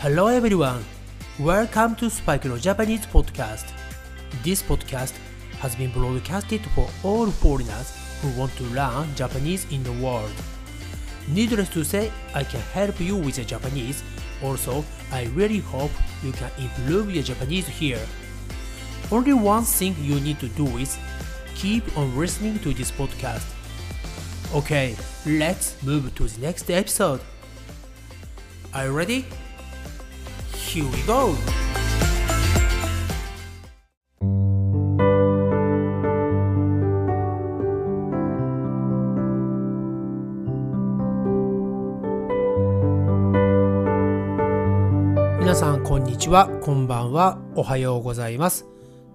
Hello everyone. Welcome to Spike no Japanese podcast. This podcast has been broadcasted for all foreigners who want to learn Japanese in the world. Needless to say, I can help you with your Japanese. Also, I really hope you can improve your Japanese here. Only one thing you need to do is keep on listening to this podcast. Okay, let's move to the next episode. Are you ready? Here we go! 皆さんこんにちは、こんばんは、おはようございます。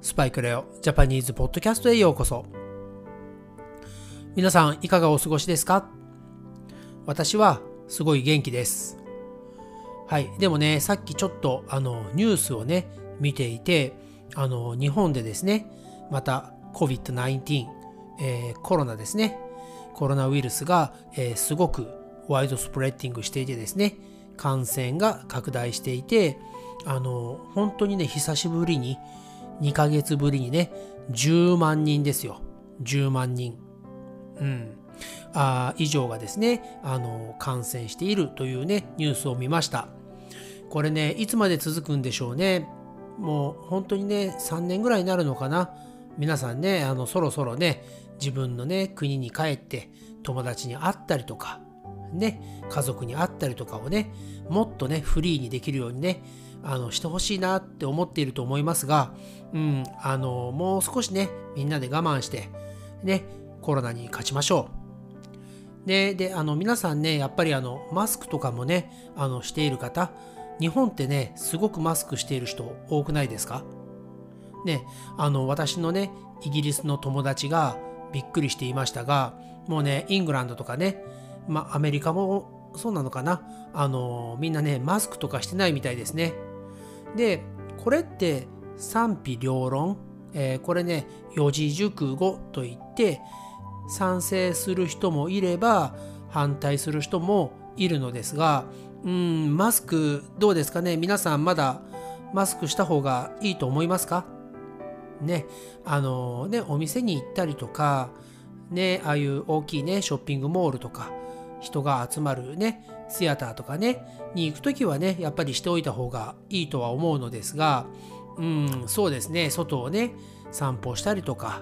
スパイクレオジャパニーズポッドキャストへようこそ。皆さんいかがお過ごしですか？私はすごい元気です。はい。でもね、さっきちょっとあのニュースをね、見ていて、あの日本でですね、また COVID-19、えー、コロナですね、コロナウイルスが、えー、すごくワイドスプレッディングしていてですね、感染が拡大していて、あの、本当にね、久しぶりに、2ヶ月ぶりにね、10万人ですよ。10万人。うん。あ以上がですね、あの、感染しているというね、ニュースを見ました。これね、いつまで続くんでしょうね。もう本当にね、3年ぐらいになるのかな。皆さんね、あの、そろそろね、自分のね、国に帰って友達に会ったりとか、ね、家族に会ったりとかをね、もっとね、フリーにできるようにね、あの、してほしいなって思っていると思いますが、うん、あの、もう少しね、みんなで我慢して、ね、コロナに勝ちましょう。で、で、あの、皆さんね、やっぱりあの、マスクとかもね、あの、している方、日本ってね、すごくマスクしている人多くないですか？ね、あの、私のね、イギリスの友達がびっくりしていましたが、もうね、イングランドとかね、まあ、アメリカもそうなのかな？あの、みんなね、マスクとかしてないみたいですね。で、これって賛否両論、えー、これね、四字熟語といって、賛成する人もいれば、反対する人もいるのですが、うん、マスクどうですかね？皆さんまだマスクした方がいいと思いますか？ね、あのね、お店に行ったりとか、ね、ああいう大きいね、ショッピングモールとか、人が集まるね、シアターとかね、に行くときはね、やっぱりしておいた方がいいとは思うのですが、うん、そうですね、外をね、散歩したりとか、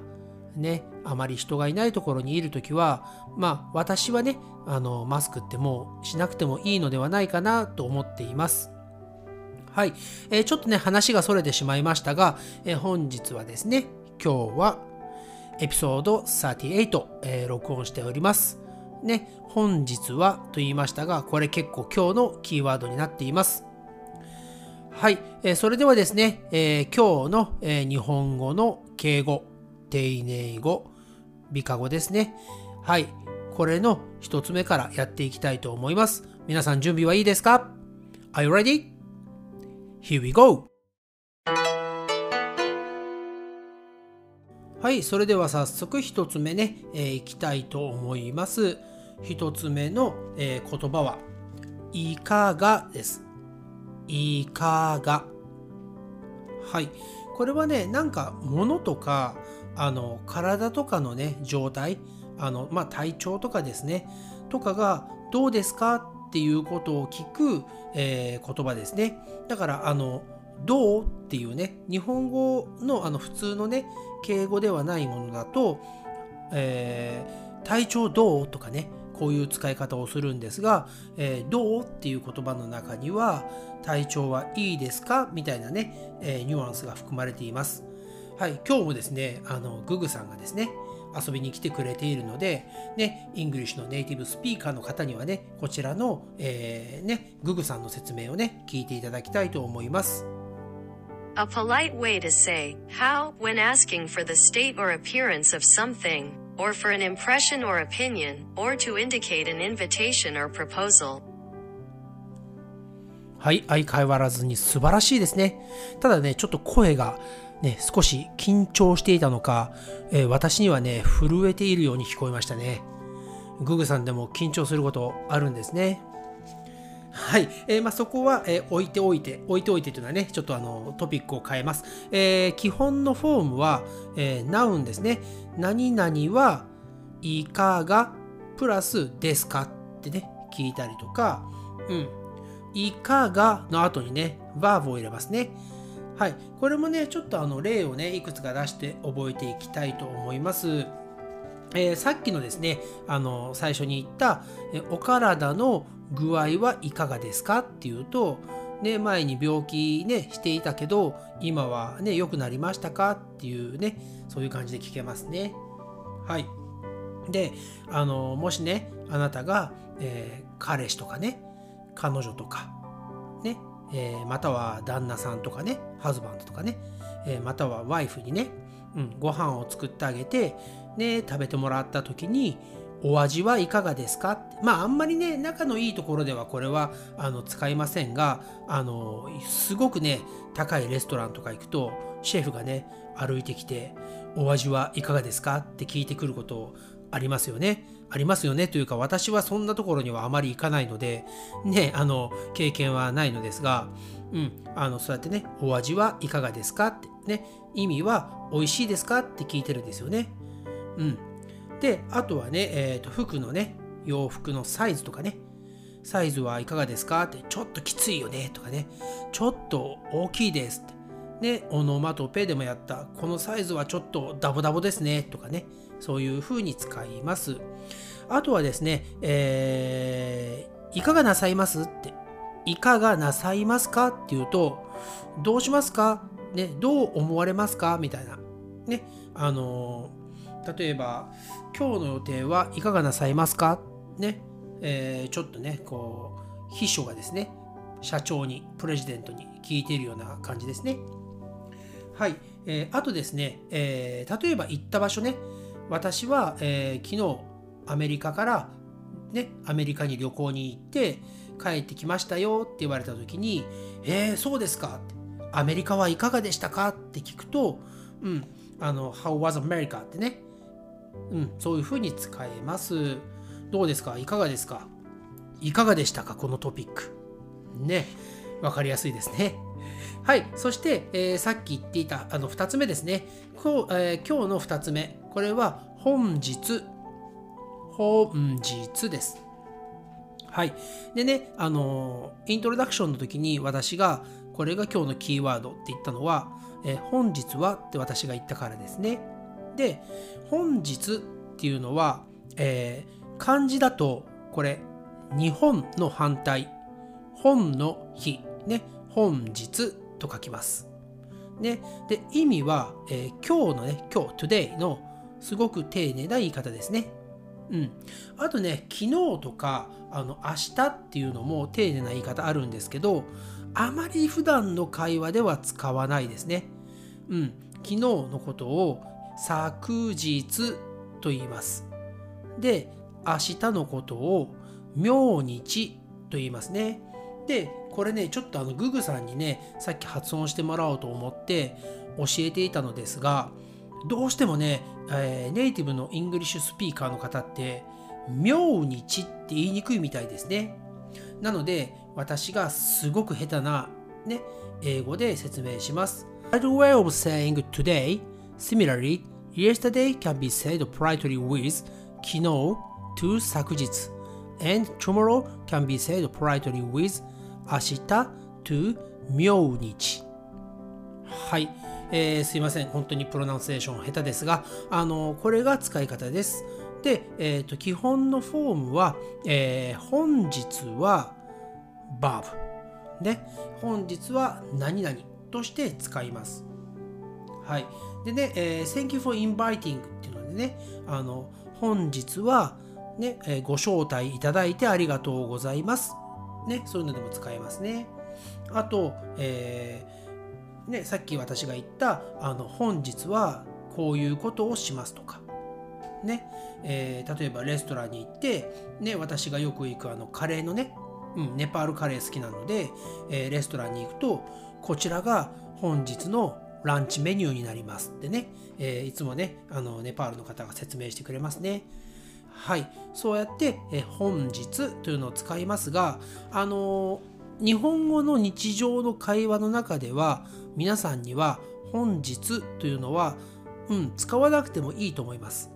ね、あまり人がいないところにいるときは、まあ私はね、あの、マスクってもうしなくてもいいのではないかなと思っています。はい、えー、ちょっとね、話がそれてしまいましたが、えー、本日はですね、今日はエピソード38、えー、録音しております。ね、本日はと言いましたが、これ結構今日のキーワードになっています。はい、えー、それではですね、えー、今日の、えー、日本語の敬語、丁寧語、美化語ですね。はい、これの一つ目からやっていきたいと思います。皆さん準備はいいですか ?Are you ready?Here we go! はい、それでは早速一つ目ね、えー、いきたいと思います。一つ目の、えー、言葉は、いかがです。いかが。はい。これはね、なんか物とか、あの、体とかのね、状態、あの、まあ、体調とかですね、とかがどうですか？っていうことを聞く、えー、言葉ですね。だから、あの、どうっていうね、日本語のあの普通のね、敬語ではないものだと、えー、体調どうとかね、こういう使い方をするんですが、えー、どうっていう言葉の中には体調はいいですか？みたいなね、えー、ニュアンスが含まれています。はい、今日もですね、あの、ググさんがですね、遊びに来てくれているので、ね、イングリッシュのネイティブスピーカーの方にはね、こちらの、えー、ね、ググさんの説明をね、聞いていただきたいと思います。A polite way to say how when asking for the state or appearance of something or for an impression or opinion, or to indicate an invitation or proposal. はい、相変わらずに素晴らしいですね。ただね、ちょっと声がね、少し緊張していたのか、えー、私にはね、震えているように聞こえましたね。ググさんでも緊張することあるんですね。はい。えー、まあ、そこは、えー、置いておいて、置いておいてというのはね、ちょっとあの、トピックを変えます。え、基本のフォームは、え、ナウンですね。何々はいかがプラスですかってね、聞いたりとか、うん。いかがの後にね、バーブを入れますね。はい。これもね、ちょっとあの、例をね、いくつか出して覚えていきたいと思います。えー、さっきのですね、あの、最初に言った、お体の具合はいかがですかっていうと、ね、前に病気ね、していたけど、今はね、良くなりましたかっていうね、そういう感じで聞けますね。はい。で、あの、もしね、あなたが、えー、彼氏とかね、彼女とか、ね、えー、または旦那さんとかね、ハズバンドとかね、えー、またはワイフにね、うん、ご飯を作ってあげて、ね、食べてもらった時に、お味はいかがですか？まああんまりね仲のいいところではこれはあの使いませんがあのすごくね高いレストランとか行くとシェフがね歩いてきてお味はいかがですか？って聞いてくることありますよね。ありますよね。というか私はそんなところにはあまり行かないのでねあの経験はないのですが、うん、あのそうやってねお味はいかがですかって。ね意味は美味しいですかって聞いてるんですよね。うん、であとはね、えーと、服のね洋服のサイズとかね。サイズはいかがですかって。ちょっときついよね。とかね。ちょっと大きいですって。ねオノマトペでもやった。このサイズはちょっとダボダボですね。とかね。そういう風に使います。あとはですね、えー、いかがなさいますって。いかがなさいますか？っていうとどうしますか？ねどう思われますか？みたいなねあのー、例えば今日の予定はいかがなさいますか？ね、えー、ちょっとね、こう、秘書がですね、社長に、プレジデントに聞いているような感じですね。はい。えー、あとですね、えー、例えば行った場所ね、私は、えー、昨日アメリカからね、アメリカに旅行に行って帰ってきましたよって言われた時に、えー、そうですか？ってアメリカはいかがでしたか？って聞くと、うん、あの、How was America? ってね、うん、そういうふうに使えます。どうですか？いかがですか？いかがでしたか？このトピック。ね。わかりやすいですね。はい。そして、えー、さっき言っていたあの2つ目ですね。こうえー、今日の2つ目。これは本日。本日です。はい。でね、あのイントロダクションの時に私がこれが今日のキーワードって言ったのは、え、本日はって私が言ったからですね。で、本日っていうのは、えー、漢字だとこれ日本の反対本の日ね本日と書きます。ね、で意味は、えー、今日のね今日 today のすごく丁寧な言い方ですね。うん、あとね昨日とかあの明日っていうのも丁寧な言い方あるんですけどあまり普段の会話では使わないですね。うん、昨日のことを昨日と言います。で、明日のことを明日と言いますね。で、これね、ちょっとあのググさんにね、さっき発音してもらおうと思って教えていたのですが、どうしてもね、えー、ネイティブのイングリッシュスピーカーの方って、明日って言いにくいみたいですね。なので、私がすごく下手な、ね、英語で説明します。The way of saying today, similarly, Yesterday can be said properly with 昨日 to 昨日 and tomorrow can be said properly with 明日 to 明日はい、えー、すいません。本当にプロナンセーション下手ですがあのこれが使い方です。で、えーと、基本のフォームは、えー、本日は verb 本日は何々として使います。はい。でね、えー、Thank you for inviting っていうのでね、あの、本日はね、えー、ご招待いただいてありがとうございます。ね、そういうのでも使えますね。あと、えー、ね、さっき私が言った、あの、本日はこういうことをしますとか、ね、えー、例えばレストランに行って、ね、私がよく行くあのカレーのね、うん、ネパールカレー好きなので、えー、レストランに行くと、こちらが本日のランチメニューになりますってね、えー、いつもね、あの、ネパールの方が説明してくれますね。はい、そうやって、え本日というのを使いますが、あのー日本語の日常の会話の中では皆さんには本日というのは、うん、使わなくてもいいと思います。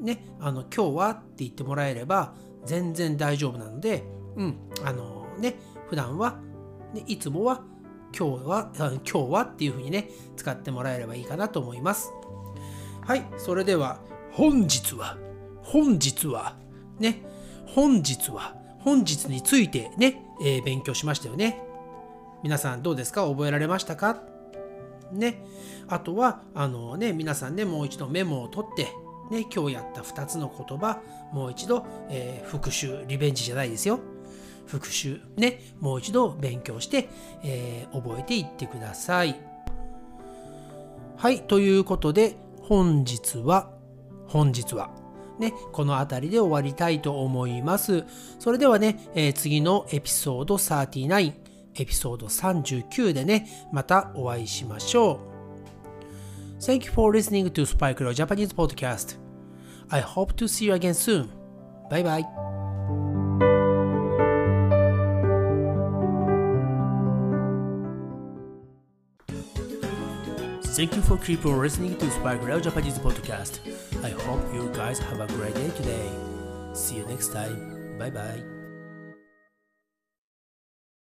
ね、あの今日はって言ってもらえれば全然大丈夫なので、うん、あのね、普段は、ね、いつもは今日は、今日はっていうふうにね、使ってもらえればいいかなと思います。はい、それでは本日は、本日は、ね、本日は、本日についてね、えー勉強しましたよね。皆さんどうですか？覚えられましたか？ね。あとは、あのね、皆さんね、もう一度メモを取って、ね、今日やった2つの言葉、もう一度、えー復習、リベンジじゃないですよ。復習、ね、もう一度勉強して、えー覚えていってください。はい、ということで、本日は、本日は、ね、この辺りで終わりたいと思います。それではね、えー次のエピソード39、エピソード39でね、またお会いしましょう。Thank you for listening to Spike Leo Japanese Podcast. I hope to see you again soon. Bye bye. Thank you for keep listening to Spike Leo Japanese Podcast. I hope you guys have a great day today. See you next time. Bye bye.